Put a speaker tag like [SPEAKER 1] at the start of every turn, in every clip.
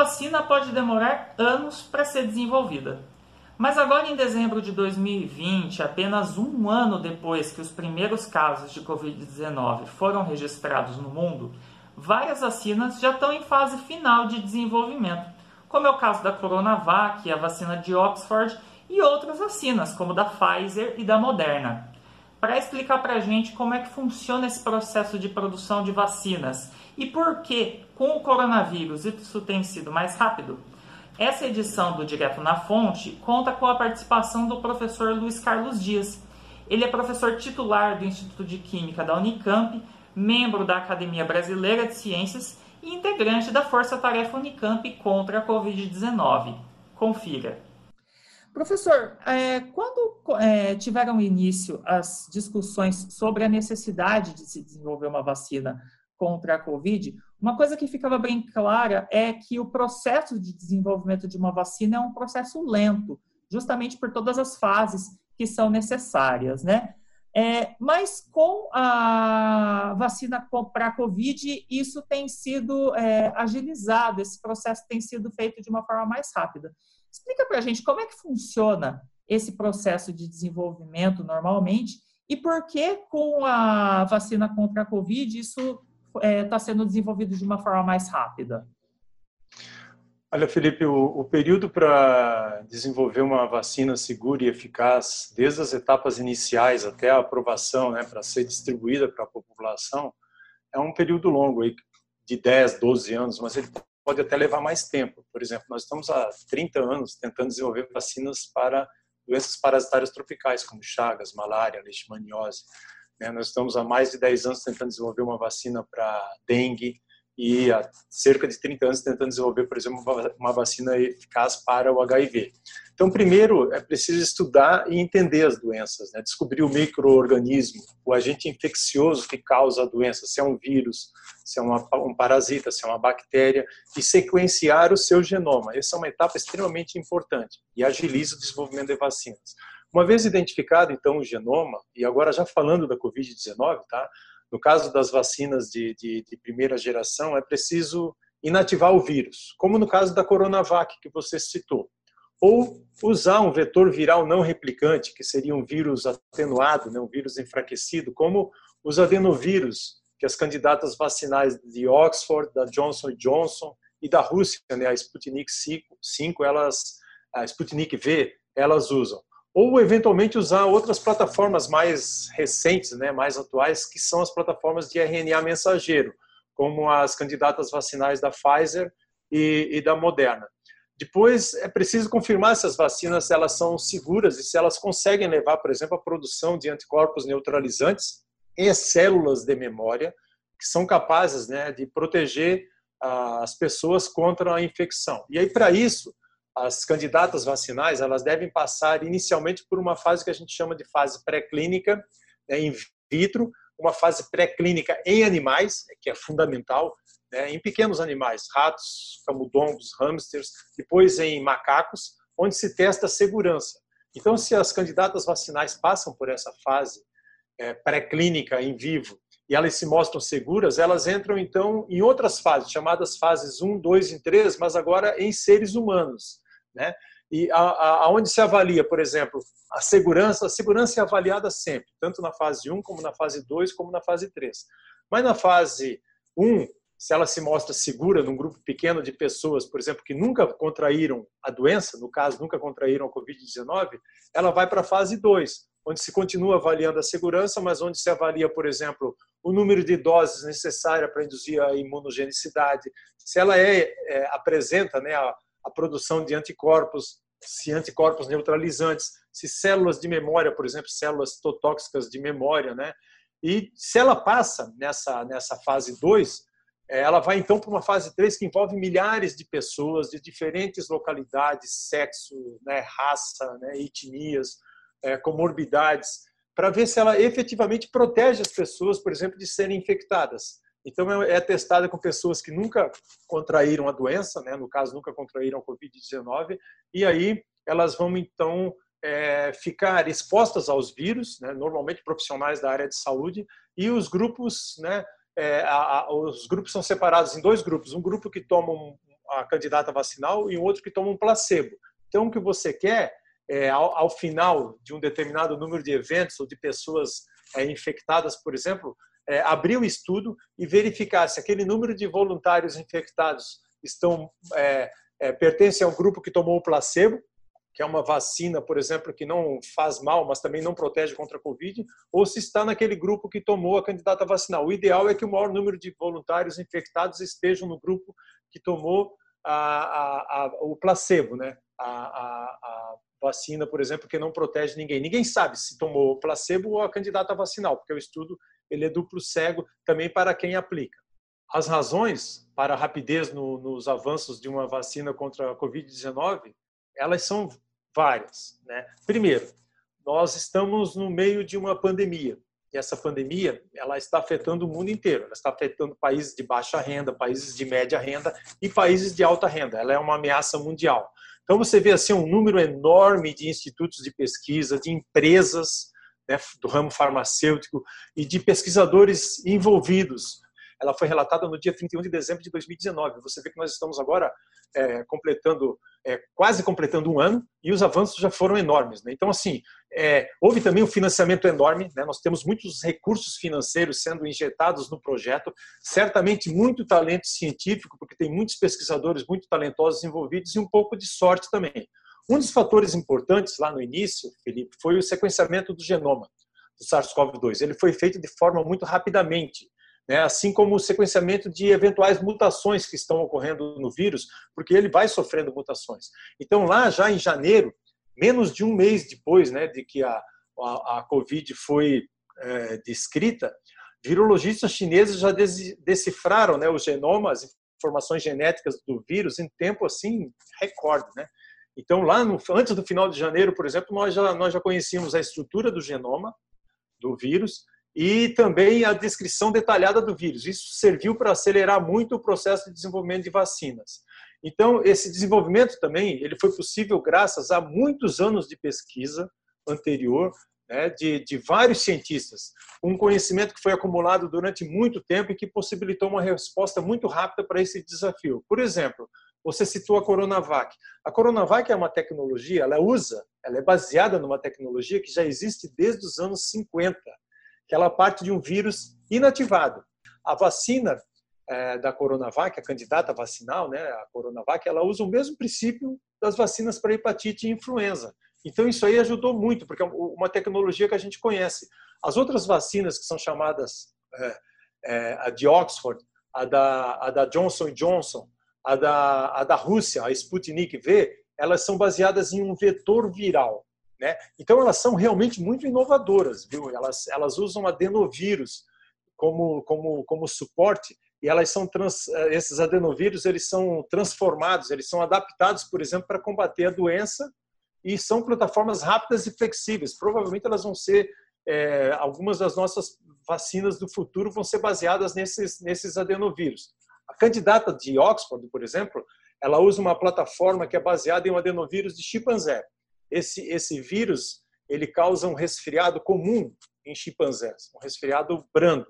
[SPEAKER 1] vacina pode demorar anos para ser desenvolvida. Mas agora, em dezembro de 2020, apenas um ano depois que os primeiros casos de Covid-19 foram registrados no mundo, várias vacinas já estão em fase final de desenvolvimento, como é o caso da Coronavac, a vacina de Oxford e outras vacinas, como da Pfizer e da Moderna. Para explicar para a gente como é que funciona esse processo de produção de vacinas e por que, com o coronavírus, isso tem sido mais rápido, essa edição do Direto na Fonte conta com a participação do professor Luiz Carlos Dias. Ele é professor titular do Instituto de Química da Unicamp, membro da Academia Brasileira de Ciências e integrante da Força Tarefa Unicamp contra a Covid-19. Confira. Professor, é, quando é, tiveram início as discussões sobre a necessidade de se desenvolver uma vacina contra a Covid, uma coisa que ficava bem clara é que o processo de desenvolvimento de uma vacina é um processo lento, justamente por todas as fases que são necessárias, né? É, mas com a vacina para a Covid, isso tem sido é, agilizado, esse processo tem sido feito de uma forma mais rápida. Explica para a gente como é que funciona esse processo de desenvolvimento normalmente e por que com a vacina contra a Covid isso está é, tá sendo desenvolvido de uma forma mais rápida?
[SPEAKER 2] Olha, Felipe, o, o período para desenvolver uma vacina segura e eficaz, desde as etapas iniciais até a aprovação, né, para ser distribuída para a população, é um período longo, aí, de 10, 12 anos, mas ele pode até levar mais tempo. Por exemplo, nós estamos há 30 anos tentando desenvolver vacinas para doenças parasitárias tropicais, como chagas, malária, leishmaniose. Né? Nós estamos há mais de 10 anos tentando desenvolver uma vacina para dengue e há cerca de 30 anos tentando desenvolver, por exemplo, uma vacina eficaz para o HIV. Então, primeiro, é preciso estudar e entender as doenças, né? descobrir o microorganismo, o agente infeccioso que causa a doença, se é um vírus, se é uma, um parasita, se é uma bactéria, e sequenciar o seu genoma. Essa é uma etapa extremamente importante e agiliza o desenvolvimento de vacinas. Uma vez identificado, então, o genoma, e agora já falando da Covid-19, tá? No caso das vacinas de, de, de, primeira geração, é preciso inativar o vírus, como no caso da Coronavac, que você citou. Ou usar um vetor viral não replicante, que seria um vírus atenuado, né? um vírus enfraquecido, como os adenovírus, que as candidatas vacinais de Oxford, da Johnson Johnson e da Rússia, né? a Sputnik 5, elas, a Sputnik V, elas usam ou eventualmente usar outras plataformas mais recentes, né, mais atuais, que são as plataformas de RNA mensageiro, como as candidatas vacinais da Pfizer e, e da Moderna. Depois é preciso confirmar se as vacinas elas são seguras e se elas conseguem levar, por exemplo, a produção de anticorpos neutralizantes em células de memória que são capazes né, de proteger ah, as pessoas contra a infecção. E aí para isso as candidatas vacinais elas devem passar inicialmente por uma fase que a gente chama de fase pré-clínica né, in vitro, uma fase pré-clínica em animais, que é fundamental, né, em pequenos animais, ratos, camundongos, hamsters, depois em macacos, onde se testa a segurança. Então, se as candidatas vacinais passam por essa fase é, pré-clínica em vivo e elas se mostram seguras, elas entram então em outras fases, chamadas fases 1, 2 e 3, mas agora em seres humanos. Né? E aonde se avalia, por exemplo, a segurança, a segurança é avaliada sempre, tanto na fase 1, como na fase 2, como na fase 3. Mas na fase 1, se ela se mostra segura num grupo pequeno de pessoas, por exemplo, que nunca contraíram a doença, no caso, nunca contraíram a Covid-19, ela vai para a fase 2, onde se continua avaliando a segurança, mas onde se avalia, por exemplo, o número de doses necessária para induzir a imunogenicidade, se ela é, é apresenta né, a, a produção de anticorpos, se anticorpos neutralizantes, se células de memória, por exemplo, células totóxicas de memória, né? E se ela passa nessa, nessa fase 2, é, ela vai então para uma fase 3 que envolve milhares de pessoas de diferentes localidades, sexo, né, raça, né, etnias, é, comorbidades, para ver se ela efetivamente protege as pessoas, por exemplo, de serem infectadas. Então, é, é testada com pessoas que nunca contraíram a doença, né? no caso, nunca contraíram a Covid-19, e aí elas vão, então, é, ficar expostas aos vírus, né? normalmente profissionais da área de saúde, e os grupos, né? É, a, a, os grupos são separados em dois grupos. Um grupo que toma a candidata vacinal e outro que toma um placebo. Então, o que você quer é, ao, ao, final de um determinado número de eventos ou de pessoas é, infectadas, por exemplo, é, abrir o estudo e verificar se aquele número de voluntários infectados estão é, é, pertence a um grupo que tomou o placebo, que é uma vacina, por exemplo, que não faz mal, mas também não protege contra a Covid, ou se está naquele grupo que tomou a candidata vacinal. O ideal é que o maior número de voluntários infectados estejam no grupo que tomou a, a, a, o placebo, né? a, vacina, por exemplo, que não protege ninguém. Ninguém sabe se tomou placebo ou a candidata vacinal, porque o estudo ele é duplo cego também para quem aplica. As razões para a rapidez no, nos avanços de uma vacina contra a Covid-19, elas são várias. Né? Primeiro, nós estamos no meio de uma pandemia. E essa pandemia ela está afetando o mundo inteiro. Ela está afetando países de baixa renda, países de média renda e países de alta renda. Ela é uma ameaça mundial. Então você vê assim um número enorme de institutos de pesquisa, de empresas né, do ramo farmacêutico e de pesquisadores envolvidos ela foi relatada no dia 31 de dezembro de 2019. Você vê que nós estamos agora é, completando, é, quase completando um ano, e os avanços já foram enormes. Né? Então, assim, é, houve também um financiamento enorme, né? nós temos muitos recursos financeiros sendo injetados no projeto, certamente muito talento científico, porque tem muitos pesquisadores muito talentosos envolvidos, e um pouco de sorte também. Um dos fatores importantes lá no início, Felipe, foi o sequenciamento do genoma do SARS-CoV-2. Ele foi feito de forma muito rapidamente né? assim como o sequenciamento de eventuais mutações que estão ocorrendo no vírus, porque ele vai sofrendo mutações. Então, lá já em janeiro, menos de um mês depois né, de que a, a, a Covid foi é, descrita, virologistas chineses já decifraram né, o genoma, as informações genéticas do vírus em tempo assim recorde, né? Então lá no, antes do final de janeiro, por exemplo, nós já nós já conhecíamos a estrutura do genoma do vírus, e também a descrição detalhada do vírus. Isso serviu para acelerar muito o processo de desenvolvimento de vacinas. Então, esse desenvolvimento também ele foi possível graças a muitos anos de pesquisa anterior né, de, de vários cientistas, um conhecimento que foi acumulado durante muito tempo e que possibilitou uma resposta muito rápida para esse desafio. Por exemplo, você citou a Coronavac. A Coronavac é uma tecnologia, ela usa, ela é baseada numa tecnologia que já existe desde os anos 50 que ela parte de um vírus inativado. A vacina é, da Coronavac, a candidata vacinal, né, a Coronavac, ela usa o mesmo princípio das vacinas para hepatite e influenza. Então, isso aí ajudou muito, porque é uma tecnologia que a gente conhece. As outras vacinas que são chamadas é, é, a de Oxford, a da, a da Johnson Johnson, a da, a da Rússia, a Sputnik V, elas são baseadas em um vetor viral. Né? Então, elas são realmente muito inovadoras, viu? Elas, elas usam adenovírus como, como, como suporte e elas são trans, esses adenovírus eles são transformados, eles são adaptados, por exemplo, para combater a doença e são plataformas rápidas e flexíveis. Provavelmente elas vão ser é, algumas das nossas vacinas do futuro vão ser baseadas nesses nesses adenovírus. A candidata de Oxford, por exemplo, ela usa uma plataforma que é baseada em um adenovírus de chimpanzé esse, esse vírus ele causa um resfriado comum em chimpanzés, um resfriado brando.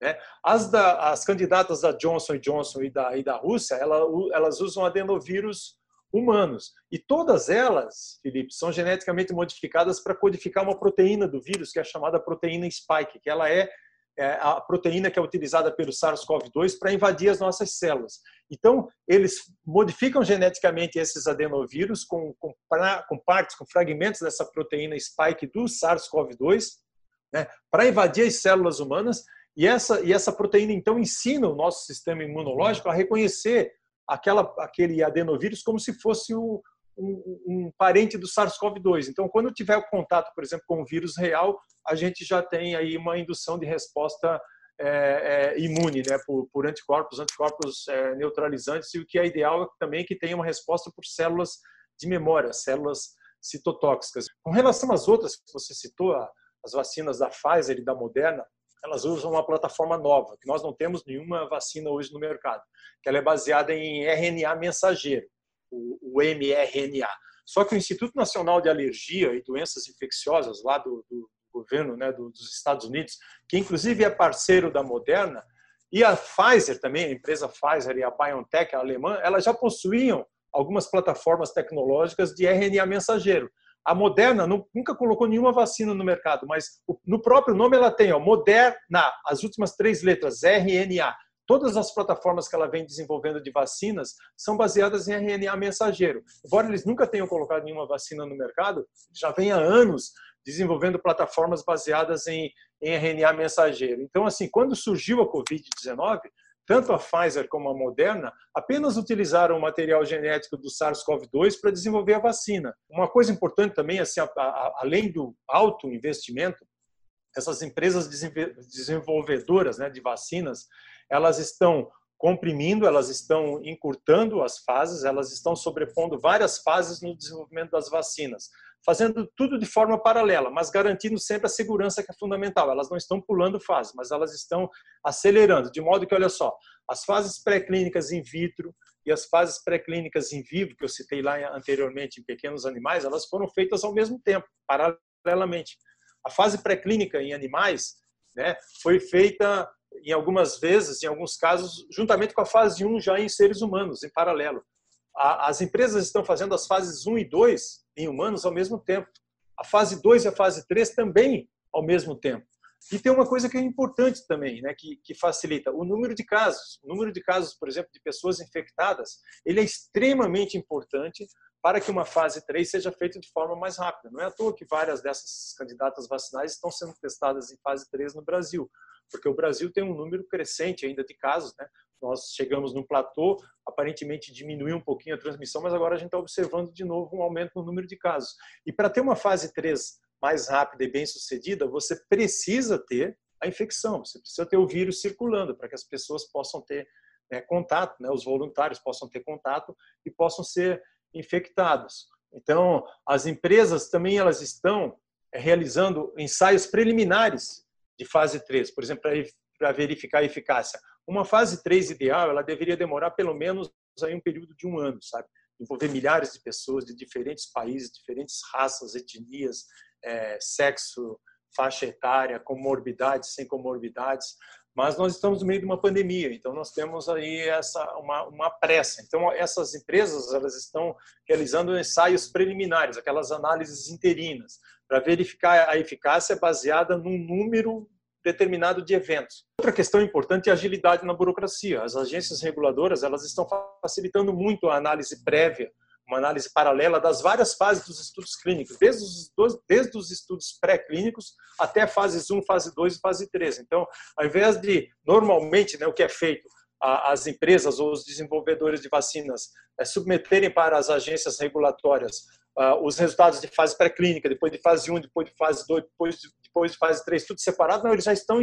[SPEAKER 2] Né? As, da, as candidatas da Johnson Johnson e da, e da Rússia, ela, elas usam adenovírus humanos. E todas elas, Felipe, são geneticamente modificadas para codificar uma proteína do vírus, que é chamada proteína spike, que ela é a proteína que é utilizada pelo SARS-CoV-2 para invadir as nossas células. Então, eles modificam geneticamente esses adenovírus com, com, com partes, com fragmentos dessa proteína spike do SARS-CoV-2, né, para invadir as células humanas, e essa, e essa proteína, então, ensina o nosso sistema imunológico a reconhecer aquela, aquele adenovírus como se fosse o, um, um, parente do SARS-CoV-2. Então, quando tiver contato, por exemplo, com o vírus real, a gente já tem aí uma indução de resposta é, é, imune, né, por, por, anticorpos, anticorpos é, neutralizantes, e o que é ideal é também que tenha uma resposta por células de memória, células citotóxicas. Com relação às outras que você citou, as vacinas da Pfizer e da Moderna, elas usam uma plataforma nova, que nós não temos nenhuma vacina hoje no mercado, que ela é baseada em RNA mensageiro o, o mRNA. Só que o Instituto Nacional de Alergia e Doenças Infecciosas, lá do, do governo né, dos Estados Unidos, que inclusive é parceiro da Moderna, E a Pfizer também, a empresa Pfizer e a BioNTech, a alemã, elas já possuíam algumas plataformas tecnológicas de RNA mensageiro. A Moderna nunca colocou nenhuma vacina no mercado, mas no próprio nome ela tem, ó, Moderna, as últimas três letras, RNA. Todas as plataformas que ela vem desenvolvendo de vacinas são baseadas em RNA mensageiro. Embora eles nunca tenham colocado nenhuma vacina no mercado, já vem há anos desenvolvendo plataformas baseadas em, em RNA mensageiro. Então, assim, quando surgiu a Covid-19, tanto a Pfizer como a Moderna apenas utilizaram o material genético do SARS-CoV-2 para desenvolver a vacina. Uma coisa importante também, assim, a, a, além do alto investimento, essas empresas desenvolvedoras né, de vacinas, elas estão comprimindo, elas estão encurtando as fases, elas estão sobrepondo várias fases no desenvolvimento das vacinas, fazendo tudo de forma paralela, mas garantindo sempre a segurança que é fundamental. Elas não estão pulando fases, mas elas estão acelerando, de modo que, olha só, as fases pré-clínicas in vitro e as fases pré-clínicas em vivo, que eu citei lá anteriormente em pequenos animais, elas foram feitas ao mesmo tempo, paralelamente. A fase pré-clínica em animais né, foi feita em algumas vezes, em alguns casos, juntamente com a fase 1 já em seres humanos, em paralelo. As empresas estão fazendo as fases 1 e 2 em humanos ao mesmo tempo. A fase 2 e a fase 3 também ao mesmo tempo. E tem uma coisa que é importante também, né, que, que facilita o número de casos. O número de casos, por exemplo, de pessoas infectadas, ele é extremamente importante para que uma fase 3 seja feita de forma mais rápida. Não é à toa que várias dessas candidatas vacinais estão sendo testadas em fase 3 no Brasil porque o Brasil tem um número crescente ainda de casos, né? Nós chegamos num platô, aparentemente diminuiu um pouquinho a transmissão, mas agora a gente está observando de novo um aumento no número de casos. E para ter uma fase 3 mais rápida e bem sucedida, você precisa ter a infecção, você precisa ter o vírus circulando para que as pessoas possam ter né, contato, né, os voluntários possam ter contato e possam ser infectados. Então, as empresas também elas estão eh, realizando ensaios preliminares de fase 3, por exemplo, para verificar a eficácia. Uma fase 3 ideal, ela deveria demorar pelo menos aí um período de um ano, sabe? Envolver milhares de pessoas de diferentes países, diferentes raças, etnias, é, sexo, faixa etária, comorbidades, sem comorbidades, mas nós estamos no meio de uma pandemia, então nós temos aí essa uma, uma pressa. Então essas empresas elas estão realizando ensaios preliminares, aquelas análises interinas, para verificar a eficácia baseada num número determinado de eventos. Outra questão importante é a agilidade na burocracia. As agências reguladoras elas estão facilitando muito a análise prévia, uma análise paralela das várias fases dos estudos clínicos, desde os, desde os estudos pré-clínicos até fases 1, fase 2 e fase 3. Então, ao invés de, normalmente, né, o que é feito, as empresas ou os desenvolvedores de vacinas é, submeterem para as agências regulatórias os resultados de fase pré-clínica, depois de fase 1, depois de fase 2, depois de, depois de fase 3, tudo separado, não, eles já estão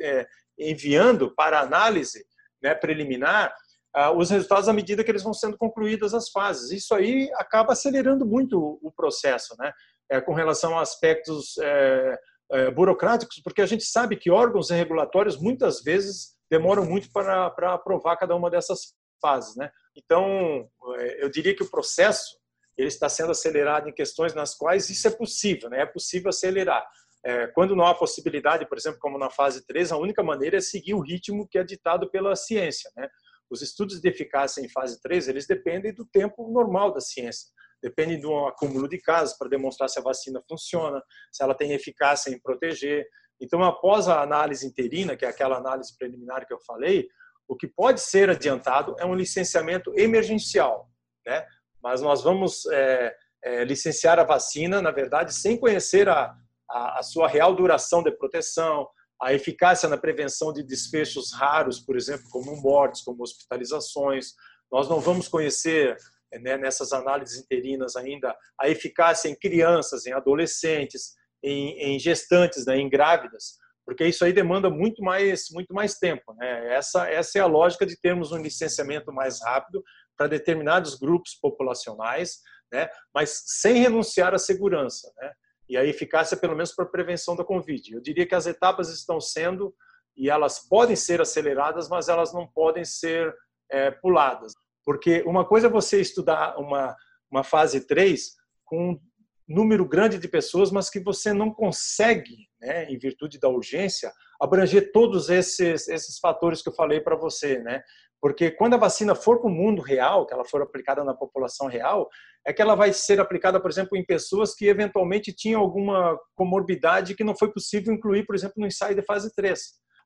[SPEAKER 2] é, enviando para análise né, preliminar uh, os resultados à medida que eles vão sendo concluídas as fases. Isso aí acaba acelerando muito o, o processo, né, é, com relação a aspectos é, é, burocráticos, porque a gente sabe que órgãos regulatórios muitas vezes demoram muito para, para aprovar cada uma dessas fases. Né? Então, é, eu diria que o processo ele está sendo acelerado em questões nas quais isso é possível, né? é possível acelerar. É, quando não há possibilidade, por exemplo, como na fase 3, a única maneira é seguir o ritmo que é ditado pela ciência. Né? Os estudos de eficácia em fase 3, eles dependem do tempo normal da ciência. Dependem do acúmulo de casos para demonstrar se a vacina funciona, se ela tem eficácia em proteger. Então, após a análise interina, que é aquela análise preliminar que eu falei, o que pode ser adiantado é um licenciamento emergencial. Né? Mas nós vamos é, é, licenciar a vacina, na verdade, sem conhecer a, a, a, sua real duração de proteção, a eficácia na prevenção de desfechos raros, por exemplo, como mortes, como hospitalizações. Nós não vamos conhecer né, nessas análises interinas ainda a eficácia em crianças, em adolescentes, em, em gestantes, né, em grávidas, porque isso aí demanda muito mais, muito mais tempo. Né? Essa, essa é a lógica de termos um licenciamento mais rápido, para determinados grupos populacionais, né, mas sem renunciar à segurança, né, e a eficácia pelo menos para a prevenção da Covid. Eu diria que as etapas estão sendo e elas podem ser aceleradas, mas elas não podem ser é, puladas, porque uma coisa é você estudar uma uma fase 3 com número grande de pessoas, mas que você não consegue, né, em virtude da urgência, abranger todos esses, esses fatores que eu falei para você, né? Porque quando a vacina for para o mundo real, que ela for aplicada na população real, é que ela vai ser aplicada, por exemplo, em pessoas que eventualmente tinham alguma comorbidade que não foi possível incluir, por exemplo, no ensaio de fase 3.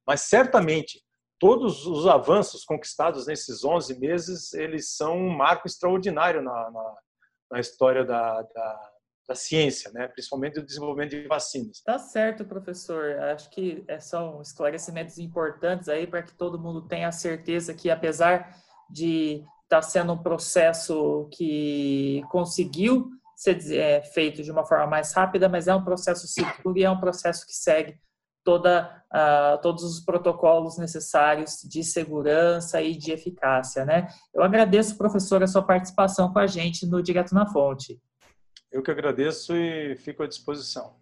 [SPEAKER 2] Mas certamente, todos os avanços conquistados nesses 11 meses, eles são um marco extraordinário na, na, na história da, da da ciência, né? principalmente do desenvolvimento de vacinas.
[SPEAKER 1] Tá certo, professor. Acho que é, são esclarecimentos importantes aí para que todo mundo tenha a certeza que, apesar de estar tá sendo um processo que conseguiu ser é, feito de uma forma mais rápida, mas é um processo seguro e é um processo que segue toda, uh, todos os protocolos necessários de segurança e de eficácia. Né? Eu agradeço, professor, a sua participação com a gente no Direto na Fonte.
[SPEAKER 2] Eu que agradeço e fico à disposição.